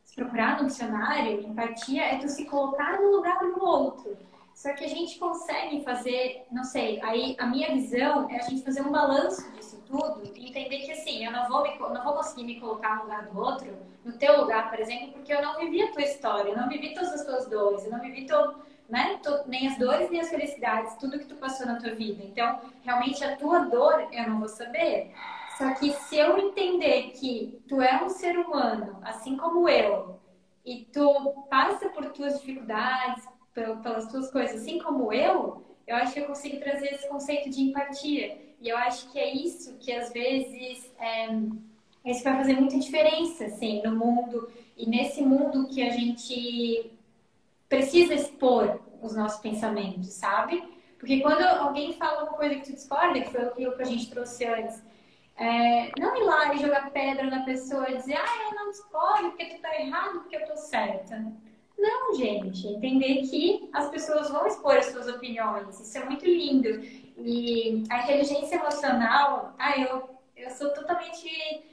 se procurar no dicionário, empatia é tu se colocar no lugar do outro. Só que a gente consegue fazer, não sei, aí a minha visão é a gente fazer um balanço disso tudo e entender que assim, eu não vou, me, não vou conseguir me colocar no lugar do outro, no teu lugar, por exemplo, porque eu não vivi a tua história, eu não vivi todas as tuas dores, eu não vivi todo né? nem as dores nem as felicidades, tudo que tu passou na tua vida. Então, realmente a tua dor eu não vou saber. Só que se eu entender que tu é um ser humano, assim como eu, e tu passa por tuas dificuldades, pelas tuas coisas, assim como eu, eu acho que eu consigo trazer esse conceito de empatia. E eu acho que é isso que às vezes é, isso vai fazer muita diferença, assim, no mundo e nesse mundo que a gente precisa expor os nossos pensamentos, sabe? Porque quando alguém fala uma coisa que tu discorda, que foi aquilo que a gente trouxe antes, é, não ir lá e jogar pedra na pessoa e dizer, ah, eu não discordo porque tu tá errado, porque eu tô certa. Não, gente, entender que as pessoas vão expor as suas opiniões, isso é muito lindo. E a inteligência emocional, ah, eu, eu sou totalmente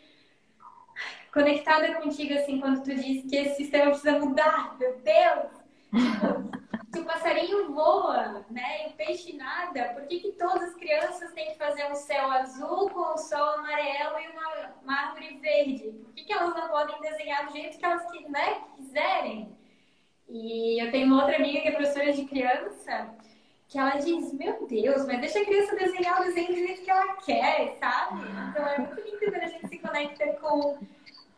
conectada contigo, assim, quando tu diz que esse sistema precisa mudar, meu Deus! Se o passarinho voa, né, e o peixe nada, por que, que todas as crianças têm que fazer um céu azul com um sol amarelo e uma, uma árvore verde? Por que, que elas não podem desenhar do jeito que elas né, quiserem? E eu tenho uma outra amiga que é professora de criança, que ela diz, meu Deus, mas deixa a criança desenhar o desenho do jeito que ela quer, sabe? Então é muito lindo quando a gente se conecta com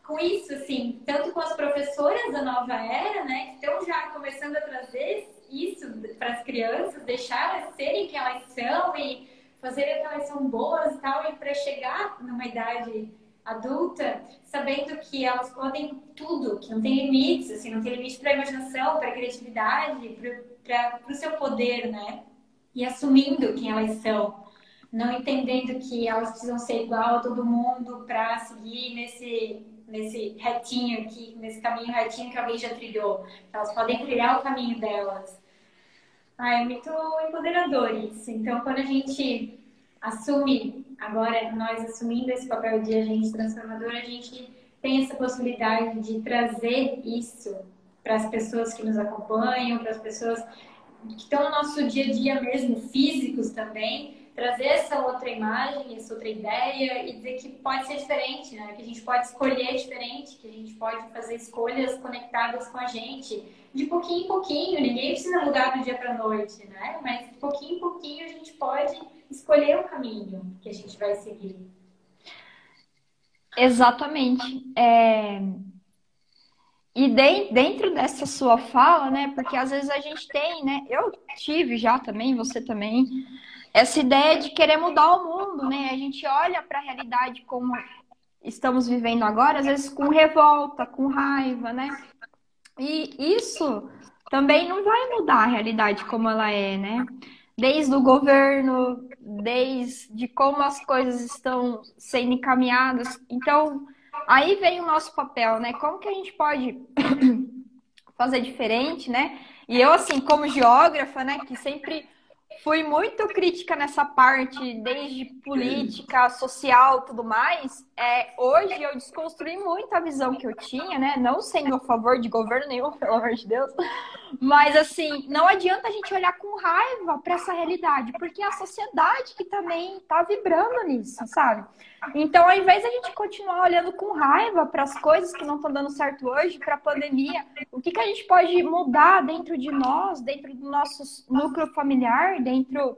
com isso, assim, tanto com as professoras da nova era, né, que estão já começando a trazer isso para as crianças, deixar elas serem quem elas são e fazerem que elas são boas e tal, e para chegar numa idade adulta, sabendo que elas podem tudo, que não tem limites, assim, não tem limite para a imaginação, para a criatividade, para o seu poder, né? E assumindo quem elas são, não entendendo que elas precisam ser igual a todo mundo para seguir nesse nesse retinho aqui, nesse caminho retinho que alguém já trilhou. Elas podem trilhar o caminho delas. Ah, é muito empoderador isso. Então, quando a gente assume, agora nós assumindo esse papel de agente transformador, a gente tem essa possibilidade de trazer isso para as pessoas que nos acompanham, para as pessoas que estão no nosso dia a dia mesmo, físicos também, trazer essa outra imagem, essa outra ideia e dizer que pode ser diferente, né? Que a gente pode escolher diferente, que a gente pode fazer escolhas conectadas com a gente, de pouquinho em pouquinho. Ninguém precisa mudar do dia para noite, né? Mas de pouquinho em pouquinho a gente pode escolher o caminho que a gente vai seguir. Exatamente. É... E dentro dessa sua fala, né? Porque às vezes a gente tem, né? Eu tive já também, você também essa ideia de querer mudar o mundo, né? A gente olha para a realidade como estamos vivendo agora, às vezes com revolta, com raiva, né? E isso também não vai mudar a realidade como ela é, né? Desde o governo, desde como as coisas estão sendo encaminhadas. Então, aí vem o nosso papel, né? Como que a gente pode <coughs> fazer diferente, né? E eu, assim, como geógrafa, né, que sempre fui muito crítica nessa parte, desde política, social, tudo mais. É, hoje eu desconstruí muito a visão que eu tinha, né? Não sendo a favor de governo nenhum, <laughs> pelo amor de Deus. Mas assim, não adianta a gente olhar com raiva para essa realidade, porque é a sociedade que também está vibrando nisso, sabe? Então, ao invés da gente continuar olhando com raiva para as coisas que não estão dando certo hoje, para a pandemia, o que, que a gente pode mudar dentro de nós, dentro do nosso núcleo familiar, dentro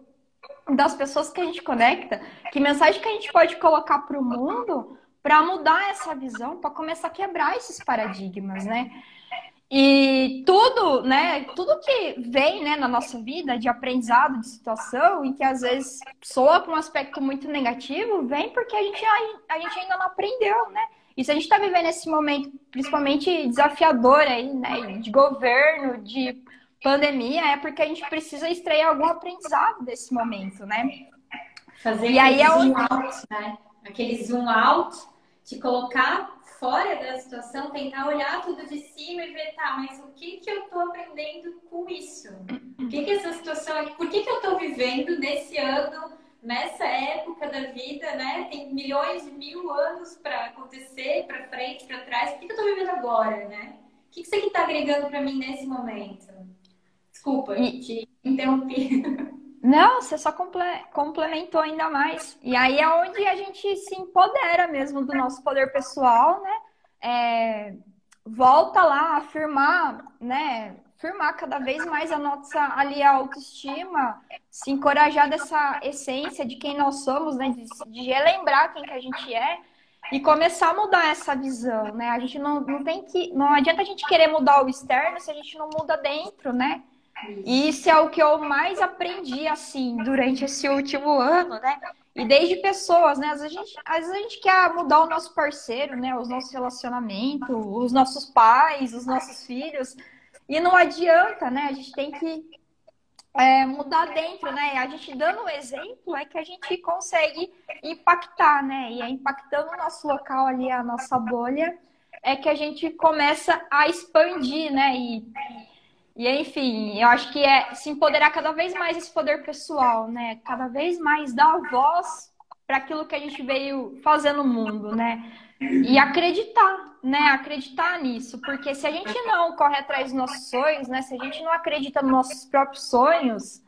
das pessoas que a gente conecta? Que mensagem que a gente pode colocar para o mundo para mudar essa visão, para começar a quebrar esses paradigmas, né? E tudo, né, tudo que vem, né, na nossa vida de aprendizado, de situação, e que às vezes soa com um aspecto muito negativo, vem porque a gente, a, a gente ainda não aprendeu, né? E se a gente está vivendo esse momento, principalmente desafiador aí, né, de governo, de pandemia, é porque a gente precisa extrair algum aprendizado desse momento, né? Fazer e aí é zoom out, né? Aquele zoom out, de colocar fora da situação, tentar olhar tudo de cima e ver, tá, mas o que que eu tô aprendendo com isso? O que que essa situação aqui, por que que eu tô vivendo nesse ano, nessa época da vida, né? Tem milhões de mil anos para acontecer, para frente, para trás. O que que eu tô vivendo agora, né? O que que isso aqui tá agregando para mim nesse momento? Desculpa, e... te interrompi. <laughs> Não, você só complementou ainda mais. E aí é onde a gente se empodera mesmo do nosso poder pessoal, né? É, volta lá a né? Firmar cada vez mais a nossa ali a autoestima, se encorajar dessa essência de quem nós somos, né? De, de relembrar quem que a gente é e começar a mudar essa visão, né? A gente não, não tem que. Não adianta a gente querer mudar o externo se a gente não muda dentro, né? E isso é o que eu mais aprendi, assim, durante esse último ano, né? E desde pessoas, né? Às vezes, a gente, às vezes a gente quer mudar o nosso parceiro, né? Os nossos relacionamentos, os nossos pais, os nossos filhos. E não adianta, né? A gente tem que é, mudar dentro, né? A gente dando o exemplo é que a gente consegue impactar, né? E é impactando o nosso local ali, a nossa bolha, é que a gente começa a expandir, né? E e enfim, eu acho que é se empoderar cada vez mais esse poder pessoal, né? Cada vez mais dar voz para aquilo que a gente veio fazer no mundo, né? E acreditar, né? Acreditar nisso, porque se a gente não corre atrás dos nossos sonhos, né? Se a gente não acredita nos nossos próprios sonhos,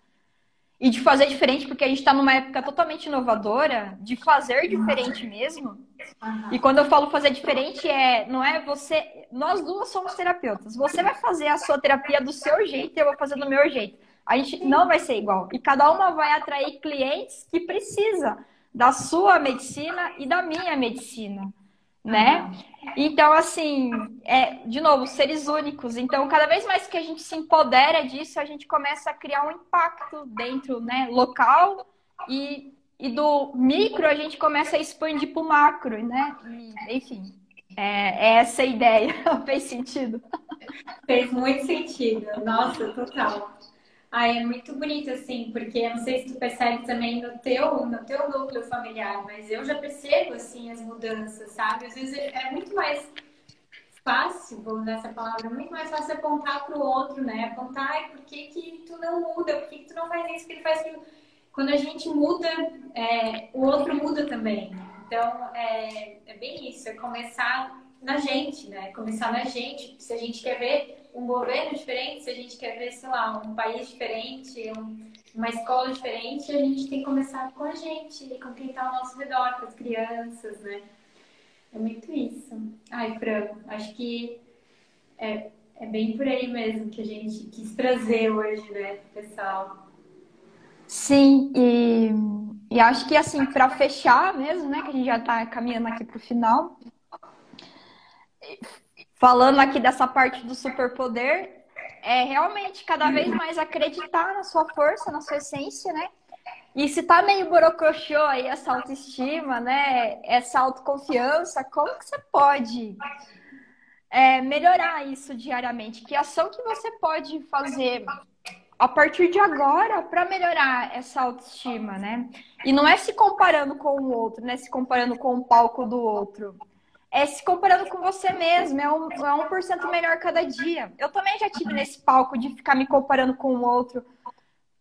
e de fazer diferente, porque a gente está numa época totalmente inovadora, de fazer diferente mesmo. E quando eu falo fazer diferente, é não é você. Nós duas somos terapeutas. Você vai fazer a sua terapia do seu jeito e eu vou fazer do meu jeito. A gente não vai ser igual. E cada uma vai atrair clientes que precisa da sua medicina e da minha medicina né? Então, assim, é, de novo, seres únicos. Então, cada vez mais que a gente se empodera disso, a gente começa a criar um impacto dentro, né, local e, e do micro a gente começa a expandir para o macro, né? E, enfim, é, é essa a ideia. <laughs> Fez sentido? Fez muito sentido. Nossa, total. Ai, é muito bonito, assim, porque eu não sei se tu percebe também no teu, no teu núcleo familiar, mas eu já percebo, assim, as mudanças, sabe? Às vezes é muito mais fácil, vou usar essa palavra, muito mais fácil apontar para o outro, né? Apontar, por que, que tu não muda? Por que, que tu não faz isso? que ele faz? Quando a gente muda, é, o outro muda também. Então, é, é bem isso, é começar na gente, né? Começar na gente. Se a gente quer ver um governo diferente, se a gente quer ver, sei lá, um país diferente, um, uma escola diferente, a gente tem que começar com a gente, com quem está ao nosso redor, com as crianças, né? É muito isso. Ai, Fran, acho que é, é bem por aí mesmo que a gente quis trazer hoje, né, pessoal. Sim, e, e acho que assim, para fechar mesmo, né, que a gente já está caminhando aqui para o final, falando aqui dessa parte do superpoder, é realmente cada vez mais acreditar na sua força, na sua essência, né? E se tá meio borocochô aí essa autoestima, né? Essa autoconfiança, como que você pode é, melhorar isso diariamente? Que ação que você pode fazer a partir de agora para melhorar essa autoestima, né? E não é se comparando com o outro, né? Se comparando com o palco do outro é se comparando com você mesmo, é um, é 1% melhor cada dia. Eu também já tive nesse palco de ficar me comparando com o outro.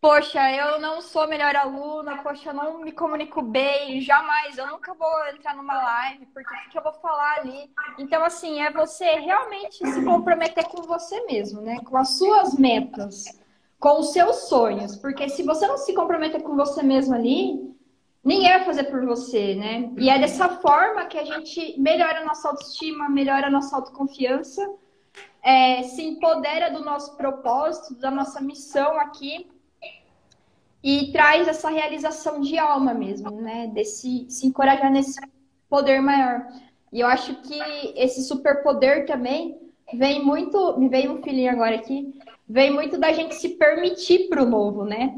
Poxa, eu não sou melhor aluna, poxa, eu não me comunico bem, jamais, eu nunca vou entrar numa live, porque o que eu vou falar ali? Então, assim, é você realmente se comprometer com você mesmo, né? Com as suas metas, com os seus sonhos. Porque se você não se comprometer com você mesmo ali, ninguém vai fazer por você, né? E é dessa forma que a gente melhora a nossa autoestima, melhora a nossa autoconfiança, é, se empodera do nosso propósito, da nossa missão aqui e traz essa realização de alma mesmo, né? Desse se encorajar nesse poder maior. E eu acho que esse superpoder também vem muito, me veio um filhinho agora aqui, vem muito da gente se permitir para o novo, né?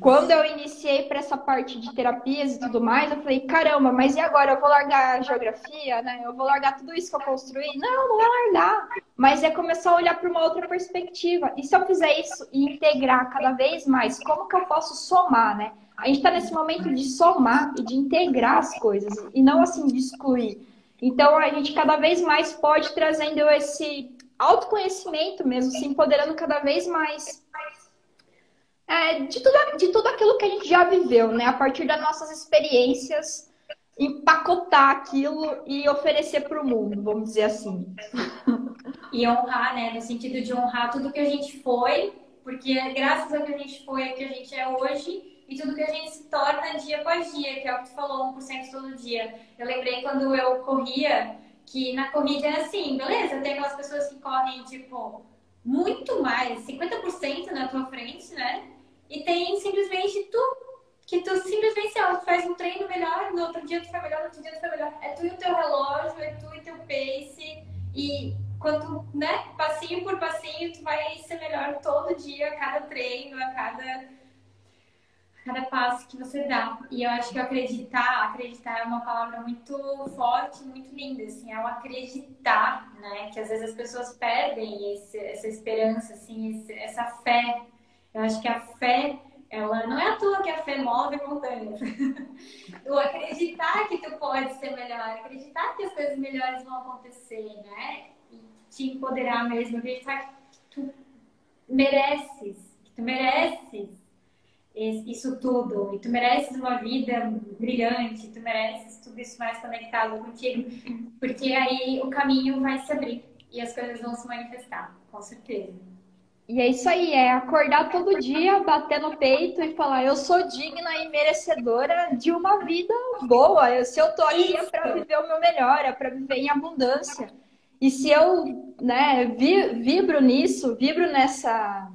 Quando eu iniciei para essa parte de terapias e tudo mais, eu falei, caramba, mas e agora? Eu vou largar a geografia, né? Eu vou largar tudo isso que eu construí? Não, não é largar. Mas é começar a olhar para uma outra perspectiva. E se eu fizer isso e integrar cada vez mais, como que eu posso somar, né? A gente está nesse momento de somar e de integrar as coisas, e não assim de excluir. Então a gente cada vez mais pode trazendo esse autoconhecimento mesmo, se empoderando cada vez mais é, de, tudo, de tudo aquilo que a gente já viveu, né? A partir das nossas experiências, empacotar aquilo e oferecer para o mundo, vamos dizer assim. <laughs> E honrar, né? No sentido de honrar tudo que a gente foi, porque é graças ao que a gente foi é que a gente é hoje e tudo que a gente se torna dia após dia, que é o que tu falou, 1% todo dia. Eu lembrei quando eu corria, que na corrida é assim, beleza, tem aquelas pessoas que correm, tipo, muito mais, 50% na tua frente, né? E tem simplesmente tu, que tu simplesmente, tu faz um treino melhor, no outro dia tu foi melhor, no outro dia tu foi melhor. É tu e o teu relógio, é tu e teu pace. E quanto, né, passinho por passinho, tu vai ser melhor todo dia, a cada treino, a cada, cada passo que você dá. E eu acho que acreditar, acreditar é uma palavra muito forte, muito linda, assim, é o acreditar, né, que às vezes as pessoas perdem esse, essa esperança, assim, esse, essa fé eu acho que a fé, ela não é à toa que a fé move montanhas. <laughs> o acreditar que tu pode ser melhor, acreditar que as coisas melhores vão acontecer, né? E te empoderar mesmo, acreditar que tu mereces, que tu mereces isso tudo, e tu mereces uma vida brilhante, tu mereces tudo isso mais conectado contigo, porque aí o caminho vai se abrir e as coisas vão se manifestar, com certeza. E é isso aí, é acordar todo dia, bater no peito e falar: eu sou digna e merecedora de uma vida boa. Eu, se eu tô aqui é para viver o meu melhor, é para viver em abundância. E se eu, né, vibro nisso, vibro nessa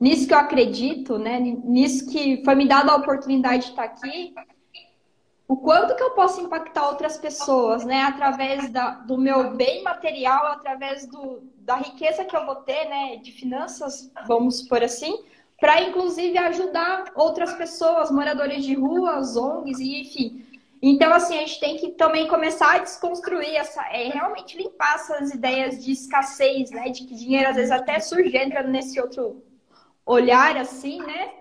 nisso que eu acredito, né, nisso que foi me dada a oportunidade de estar aqui, o quanto que eu posso impactar outras pessoas, né? Através da, do meu bem material, através do, da riqueza que eu vou ter, né? De finanças, vamos por assim, para inclusive ajudar outras pessoas, moradores de ruas, ONGs e enfim. Então, assim, a gente tem que também começar a desconstruir essa, é, realmente limpar essas ideias de escassez, né? De que dinheiro às vezes até surge, entra nesse outro olhar, assim, né?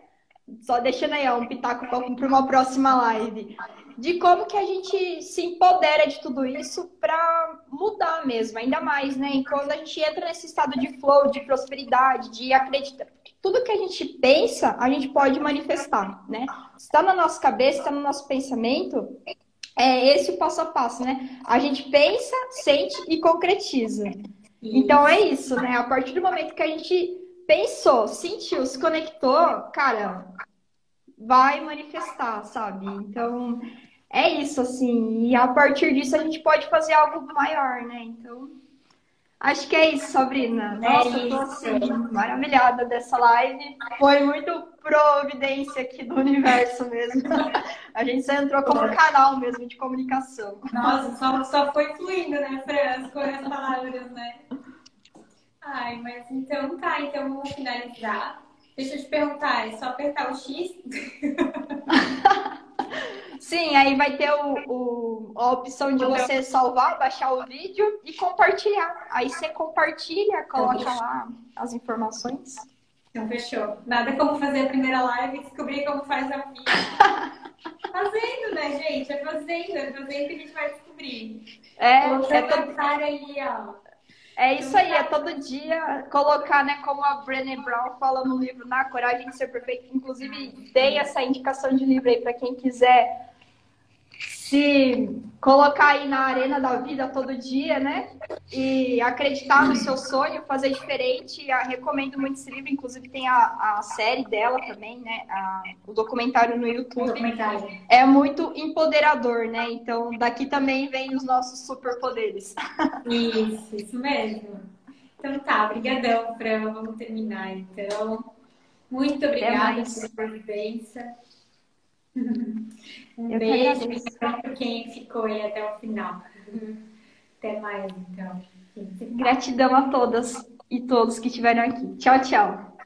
Só deixando aí ó, um pitaco para uma próxima live de como que a gente se empodera de tudo isso para mudar mesmo, ainda mais, né? E quando a gente entra nesse estado de flow, de prosperidade, de acreditar, tudo que a gente pensa, a gente pode manifestar, né? Está na nossa cabeça, está no nosso pensamento, é esse o passo a passo, né? A gente pensa, sente e concretiza. Então é isso, né? A partir do momento que a gente pensou, sentiu, se conectou, cara, vai manifestar, sabe? Então, é isso, assim. E a partir disso a gente pode fazer algo maior, né? Então, acho que é isso, Sabrina. É Nossa, é eu tô assim, maravilhada dessa live. Foi muito providência aqui do universo mesmo. <laughs> A gente só entrou como um canal mesmo de comunicação. Nossa, só, só foi fluindo, né, Fran, com as palavras, né? Ai, mas então tá, então vamos finalizar. Deixa eu te perguntar, é só apertar o X? <laughs> Sim, aí vai ter o, o, a opção de você salvar, baixar o vídeo e compartilhar. Aí você compartilha, coloca lá as informações. Então, fechou. Nada como fazer a primeira live e descobrir como faz a vida. <laughs> fazendo, né, gente? É fazendo, é fazendo que a gente vai descobrir. É, é todo... aí, ó. É isso aí, é todo dia colocar, né, como a Brené Brown fala no livro Na Coragem de Ser Perfeito. Inclusive, dei essa indicação de livro aí para quem quiser se colocar aí na arena da vida todo dia, né? E acreditar no seu sonho, fazer diferente. Eu recomendo muito esse livro, inclusive tem a, a série dela também, né? A, o documentário no YouTube. Documentário. É muito empoderador, né? Então daqui também vem os nossos superpoderes. <laughs> Isso, isso mesmo. Então tá, obrigadão, Fran. Vamos terminar então. Muito obrigada pela presença. <laughs> Um Eu beijo para quem ficou aí até o final. Até mais, então. Gratidão a todas e todos que estiveram aqui. Tchau, tchau.